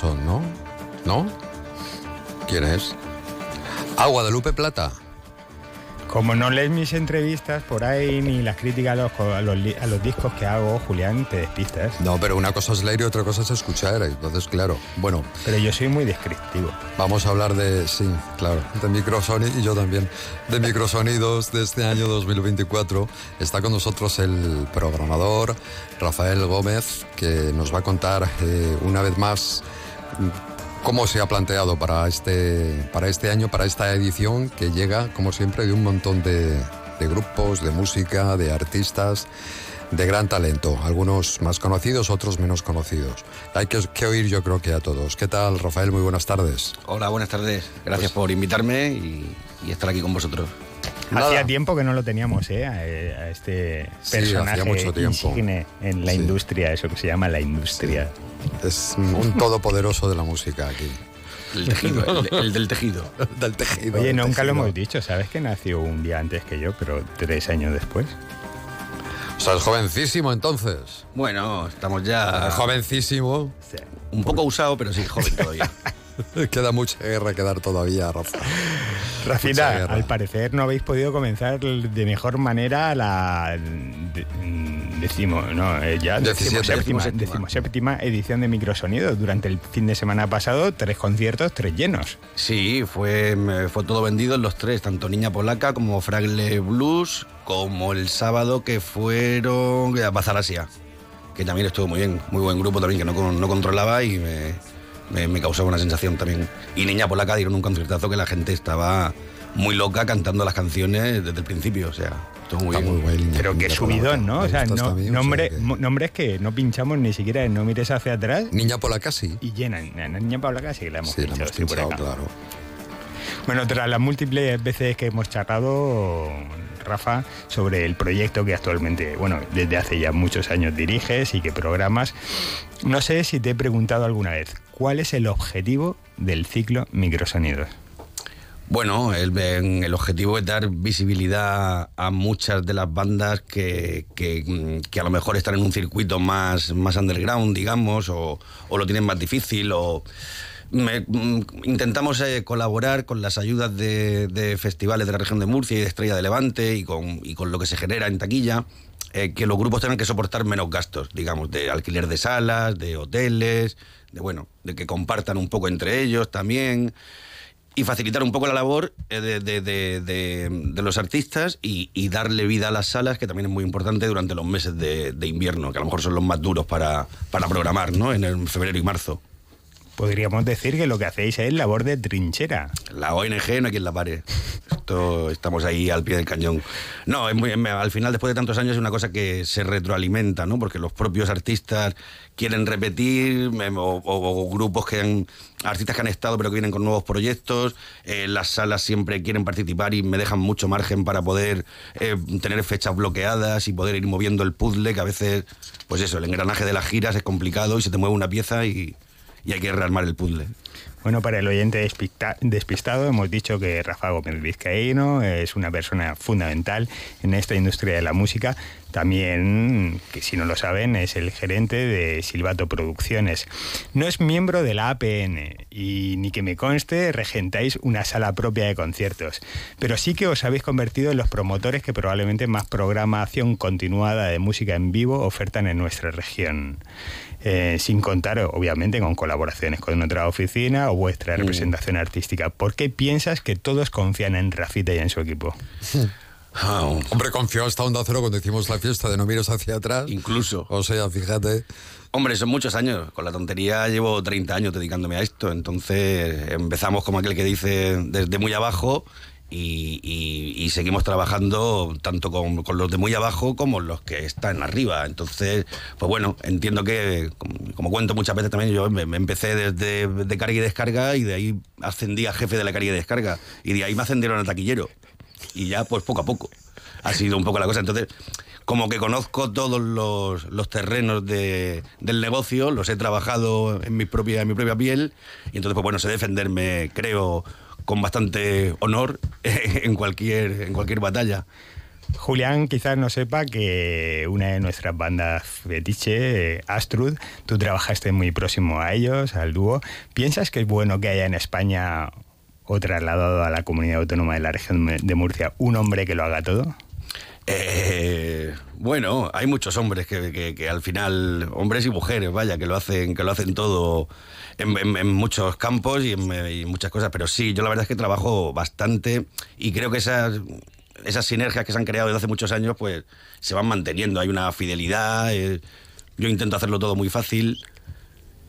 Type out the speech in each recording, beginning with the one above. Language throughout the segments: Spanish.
¿no? ¿No? ¿Quién es? Agua de Lupe Plata. Como no lees mis entrevistas por ahí ni las críticas a los, discos que hago, Julián, te despistas. No, pero una cosa es leer y otra cosa es escuchar, entonces claro, bueno. Pero yo soy muy descriptivo. Vamos a hablar de, sí, claro, de microsonidos y yo también, de microsonidos de este año 2024. Está con nosotros el programador Rafael Gómez, que nos va a contar eh, una vez más ¿Cómo se ha planteado para este, para este año, para esta edición que llega, como siempre, de un montón de, grupos, de música, de artistas de gran talento, algunos más conocidos, otros menos conocidos. Hay que, oír yo creo que a todos. ¿Qué tal, Rafael? Muy buenas tardes. Hola, buenas tardes. Gracias pues por invitarme y, estar aquí con vosotros. Hacía tiempo que no lo teníamos, ¿eh? A, este personaje mucho tiempo. en la industria, eso que se llama la industria. Es un todopoderoso de la música aquí. El tejido, el, del tejido. del tejido. Oye, nunca lo hemos dicho, ¿sabes que nació un día antes que yo, pero tres años después? O sea, es jovencísimo entonces. Bueno, estamos ya. Jovencísimo. Un poco usado, pero sí, joven todavía. Queda mucha guerra que dar todavía, Rafa. Rafita, al parecer no habéis podido comenzar de mejor manera la decimo, no, eh, ya séptima edición de Microsonido. Durante el fin de semana pasado, tres conciertos, tres llenos. Sí, fue, fue todo vendido en los tres, tanto Niña Polaca como Fragle Blues, como el sábado que fueron a Bazar Asia, que también estuvo muy bien, muy buen grupo también, que no, no controlaba y me, me, me causaba una sensación también. Y Niña Polaca dieron un conciertazo que la gente estaba muy loca cantando las canciones desde el principio, o sea, estuvo muy, bien. Pero qué subidón, ¿no? O sea, no, nombre, nombres que no pinchamos ni siquiera, no mires hacia atrás. Niña Polaca sí. Y llenan. Niña Polaca sí que la hemos sí, pinchado. La hemos claro. Bueno, tras las múltiples veces que hemos charlado, Rafa, sobre el proyecto que actualmente, bueno, desde hace ya muchos años diriges y que programas, no sé si te he preguntado alguna vez, ¿cuál es el objetivo del ciclo Microsonidos? Bueno, el, el, objetivo es dar visibilidad a muchas de las bandas que, que, a lo mejor están en un circuito más, más underground, digamos, o, o lo tienen más difícil, o mm, intentamos eh, colaborar con las ayudas de, festivales de la región de Murcia y de Estrella de Levante y con, lo que se genera en taquilla. Eh, que los grupos tengan que soportar menos gastos, digamos, de alquiler de salas, de hoteles, de bueno, de que compartan un poco entre ellos también y facilitar un poco la labor eh, de, los artistas y, darle vida a las salas, que también es muy importante durante los meses de, invierno, que a lo mejor son los más duros para, para programar, ¿no? En febrero y marzo. Podríamos decir que lo que hacéis es labor de trinchera. La ONG no hay quien la pare. Esto, estamos ahí al pie del cañón. No, es muy, al final, después de tantos años, es una cosa que se retroalimenta, ¿no? Porque los propios artistas quieren repetir, o, grupos que han, artistas que han estado pero que vienen con nuevos proyectos, eh, las salas siempre quieren participar y me dejan mucho margen para poder eh, tener fechas bloqueadas y poder ir moviendo el puzzle, que a veces, pues eso, el engranaje de las giras es complicado y se te mueve una pieza y y hay que rearmar el puzzle. Bueno, para el oyente despistado, hemos dicho que Rafa Gómez Vizcaíno es una persona fundamental en esta industria de la música. También, que si no lo saben, es el gerente de Silvato Producciones. No es miembro de la APN y ni que me conste, regentáis una sala propia de conciertos. Pero sí que os habéis convertido en los promotores que probablemente más programación continuada de música en vivo ofertan en nuestra región. Eh, sin contar, obviamente, con colaboraciones con otra oficina vuestra mm. representación artística. ¿Por qué piensas que todos confían en Rafita y en su equipo? Ah, hombre, confió hasta Onda Cero cuando hicimos la fiesta de No mires hacia atrás. Incluso. O sea, fíjate. Hombre, son muchos años. Con la tontería llevo 30 años dedicándome a esto. Entonces empezamos como aquel que dice desde muy abajo y, seguimos trabajando tanto con, los de muy abajo como los que están arriba. Entonces, pues bueno, entiendo que, como, cuento muchas veces también, yo me, empecé desde de carga y descarga y de ahí ascendí a jefe de la carga y descarga y de ahí me ascendieron a taquillero. Y ya, pues poco a poco. Ha sido un poco la cosa. Entonces, como que conozco todos los, terrenos del negocio, los he trabajado en mi propia, en mi propia piel y entonces, pues bueno, sé defenderme, creo, con bastante honor en cualquier, en cualquier batalla. Julián quizás no sepa que una de nuestras bandas fetiche, Astrud, tú trabajaste muy próximo a ellos, al dúo. ¿Piensas que es bueno que haya en España o trasladado a la comunidad autónoma de la región de Murcia un hombre que lo haga todo? Eh, bueno, hay muchos hombres que, al final, hombres y mujeres, vaya, que lo hacen, que lo hacen todo en, muchos campos y en, muchas cosas. Pero sí, yo la verdad es que trabajo bastante y creo que esas, esas sinergias que se han creado desde hace muchos años, pues se van manteniendo. Hay una fidelidad. Eh, yo intento hacerlo todo muy fácil.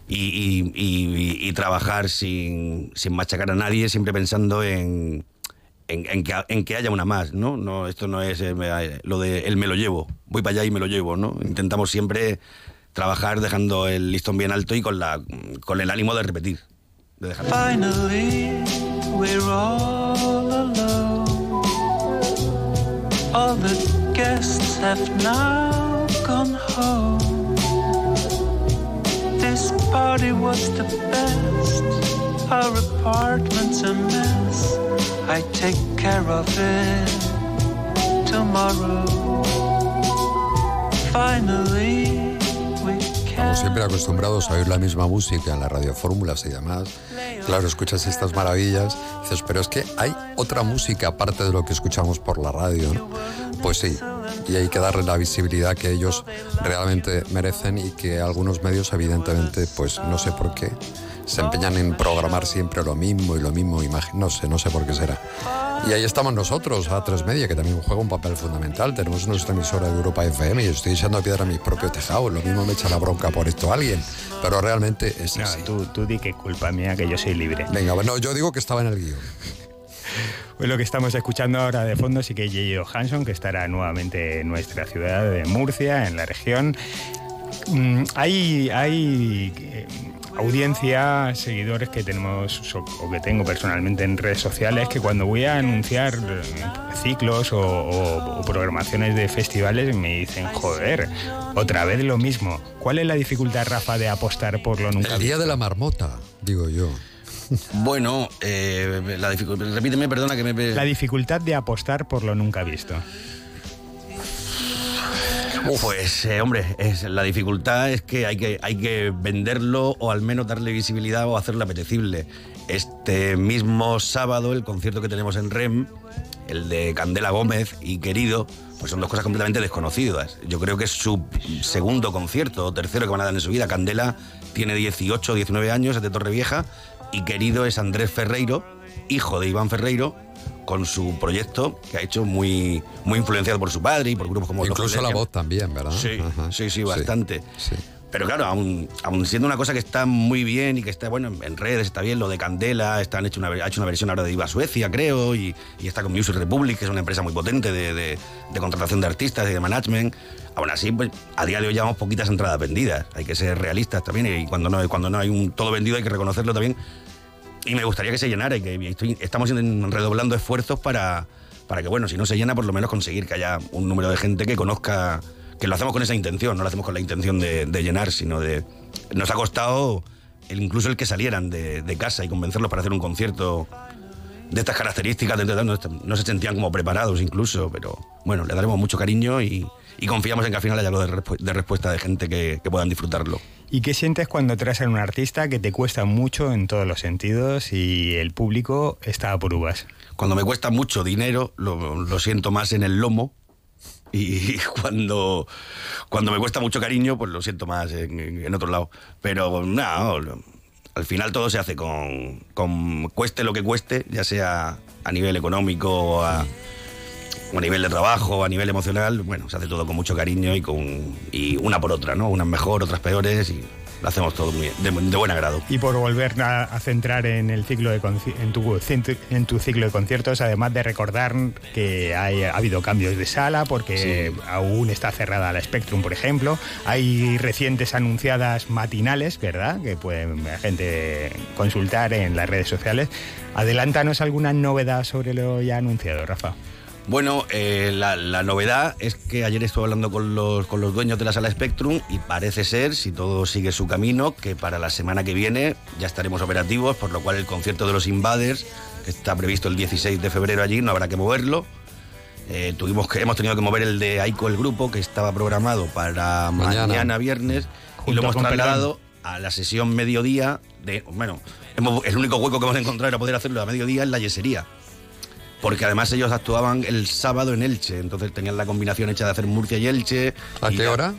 Y, trabajar sin, sin machacar a nadie, siempre pensando en, en, que, en, que, haya una más, ¿no? no esto no es eh, lo de él me lo llevo, voy para allá y me lo llevo, ¿no? Intentamos siempre trabajar dejando el listón bien alto y con, la, con el ánimo de repetir. De dejar... Finally, we're all alone. All the guests have now gone home. This party was the best. Our apartment's a mess. I take care of it tomorrow. Finally, Estamos siempre acostumbrados a oír la misma música en las radiofórmulas y demás. Claro, escuchas estas maravillas, dices, pero es que hay otra música aparte de lo que escuchamos por la radio. Pues sí, y hay que darle la visibilidad que ellos realmente merecen y que algunos medios, evidentemente, pues no sé por qué, se empeñan en programar siempre lo mismo y lo mismo, no sé, no sé por qué será. Y ahí estamos nosotros, a tres Media, que también juega un papel fundamental. Tenemos nuestra emisora de Europa FM y estoy echando piedra a mis propios tejados. Lo mismo me echa la bronca por esto alguien, pero realmente es no, Tú, tú di que culpa mía, que yo soy libre. Venga, bueno, yo digo que estaba en el guion. Pues lo que estamos escuchando ahora de fondo sí que es J.J. Hanson, que estará nuevamente en nuestra ciudad de Murcia, en la región. Mm, hay, hay eh, audiencia, seguidores que tenemos o que tengo personalmente en redes sociales, que cuando voy a anunciar eh, ciclos o, programaciones de festivales me dicen, joder, otra vez lo mismo. ¿Cuál es la dificultad, Rafa, de apostar por lo nunca? El día de la marmota, digo yo. Bueno, eh, la repíteme, perdona que me... La dificultad de apostar por lo nunca visto. Pues, eh, hombre, es, la dificultad es que hay, que hay que venderlo o al menos darle visibilidad o hacerlo apetecible. Este mismo sábado, el concierto que tenemos en REM, el de Candela Gómez y Querido, pues son dos cosas completamente desconocidas. Yo creo que es su segundo concierto o tercero que van a dar en su vida. Candela tiene 18 19 años, es de Torrevieja, y Querido es Andrés Ferreiro, hijo de Iván Ferreiro, con su proyecto, que ha hecho muy, muy influenciado por su padre y por grupos como Incluso la voz también, ¿verdad? Sí, sí, sí, bastante. Pero claro, aún, siendo una cosa que está muy bien y que está, bueno, en redes está bien, lo de Candela, están hecho una, ha hecho una versión ahora de Iba Suecia, creo, y, está con Music Republic, que es una empresa muy potente de, contratación de artistas y de management. Aún así, pues, a día de hoy llevamos poquitas entradas vendidas. Hay que ser realistas también, y cuando no, cuando no hay un todo vendido hay que reconocerlo también y me gustaría que se llenara y que estamos redoblando esfuerzos para, para que, bueno, si no se llena, por lo menos conseguir que haya un número de gente que conozca, que lo hacemos con esa intención, no lo hacemos con la intención de, llenar, sino de... Nos ha costado incluso el que salieran de, casa y convencerlos para hacer un concierto de estas características, no, se sentían como preparados incluso, pero bueno, le daremos mucho cariño y, confiamos en que al final haya algo de, respuesta de gente que puedan disfrutarlo. ¿Y qué sientes cuando traes a un artista que te cuesta mucho en todos los sentidos y el público está por uvas? Cuando me cuesta mucho dinero, lo, siento más en el lomo. Y cuando, cuando me cuesta mucho cariño, pues lo siento más en, otro lado. Pero no, al final todo se hace con, con cueste lo que cueste, ya sea a nivel económico o a, a nivel de trabajo, a nivel emocional, bueno, se hace todo con mucho cariño y con y una por otra, ¿no? Unas mejor, otras peores y lo hacemos todo muy de, buen agrado. Y por volver a, centrar en el ciclo de en tu, en tu ciclo de conciertos, además de recordar que hay, ha habido cambios de sala porque aún está cerrada la Spectrum, por ejemplo, hay recientes anunciadas matinales, ¿verdad? Que pueden la gente consultar en las redes sociales. Adelántanos alguna novedad sobre lo ya anunciado, Rafa. Bueno, eh, la, novedad es que ayer estuve hablando con los, con los dueños de la sala Spectrum y parece ser, si todo sigue su camino, que para la semana que viene ya estaremos operativos, por lo cual el concierto de los Invaders, que está previsto el 16 de febrero allí, no habrá que moverlo. Eh, tuvimos que, hemos tenido que mover el de Aiko, el grupo, que estaba programado para mañana, viernes, y lo hemos trasladado a la sesión mediodía de, bueno, el único hueco que hemos encontrado era poder hacerlo a mediodía en la yesería. Porque además ellos actuaban el sábado en Elche, entonces tenían la combinación hecha de hacer Murcia y Elche. ¿A qué hora?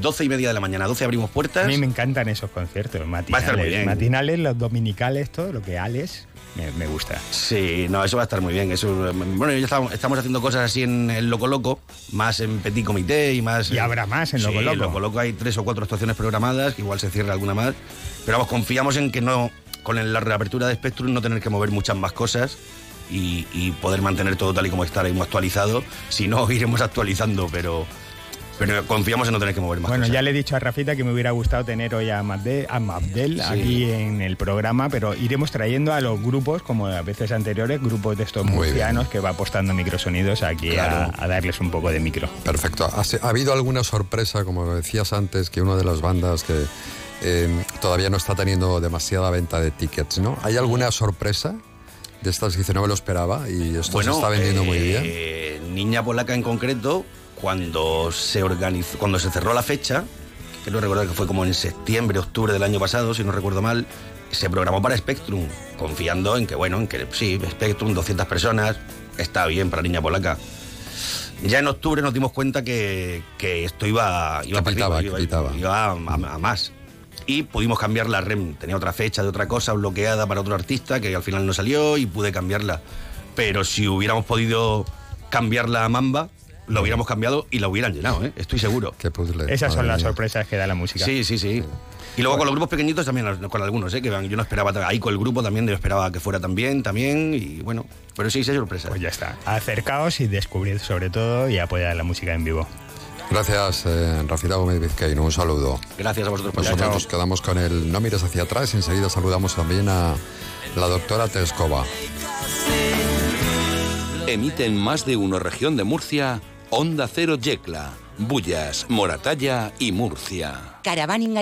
12 y media de la mañana, 12 abrimos puertas. A mí me encantan esos conciertos, matinales. Matinales, los dominicales, todo lo que Alex me, gusta. Sí, no, eso va a estar muy bien. Eso, bueno, ya estamos, estamos haciendo cosas así en el Loco Loco, más en Petit Comité y más. Y habrá más en Loco sí, En Loco Loco hay tres o cuatro actuaciones programadas, que igual se cierra alguna más. Pero vamos, confiamos en que no, con la reapertura de Spectrum, no tener que mover muchas más cosas. Y, y poder mantener todo tal y como está ahí actualizado. Si no, iremos actualizando, pero, pero confiamos en no tener que mover más. Bueno, ya le he dicho a Rafita que me hubiera gustado tener hoy a Mabdel, aquí en el programa, pero iremos trayendo a los grupos, como a veces anteriores, grupos de estos murcianos que va apostando microsonidos aquí a, darles un poco de micro. Perfecto. ¿Ha, habido alguna sorpresa, como decías antes, que una de las bandas que eh, todavía no está teniendo demasiada venta de tickets, ¿no? ¿Hay alguna sorpresa? De estas que dice no me lo esperaba y esto se está vendiendo muy bien. Eh, Niña Polaca en concreto cuando se organizó, cuando se cerró la fecha, que no recuerdo que fue como en septiembre, octubre del año pasado, si no recuerdo mal, se programó para Spectrum, confiando en que, bueno, en que sí, Spectrum, 200 personas, está bien para Niña Polaca. Ya en octubre nos dimos cuenta que, esto iba, iba, para iba, a, más. Y pudimos cambiar la REM. Tenía otra fecha de otra cosa bloqueada para otro artista que al final no salió y pude cambiarla. Pero si hubiéramos podido cambiarla a Mamba, lo hubiéramos cambiado y lo hubieran llenado, ¿eh? estoy seguro. Esas son las sorpresas que da la música. Sí, sí, sí. Y luego con los grupos pequeñitos también, con algunos, ¿eh? que yo no esperaba, ahí con el grupo también, yo esperaba que fuera también, también, y bueno, pero sí, sí, sorpresas. Pues ya está. Acercaos y descubrid sobre todo y apoyar la música en vivo. Gracias, eh, Rafita Gómez Vizcaíno. Un saludo. Gracias a vosotros. Pues nosotros nos quedamos con el No mires hacia atrás y enseguida saludamos también a la doctora Tescova. Emiten más de uno región de Murcia Onda Cero Yecla, Bullas, Moratalla y Murcia. Caravaning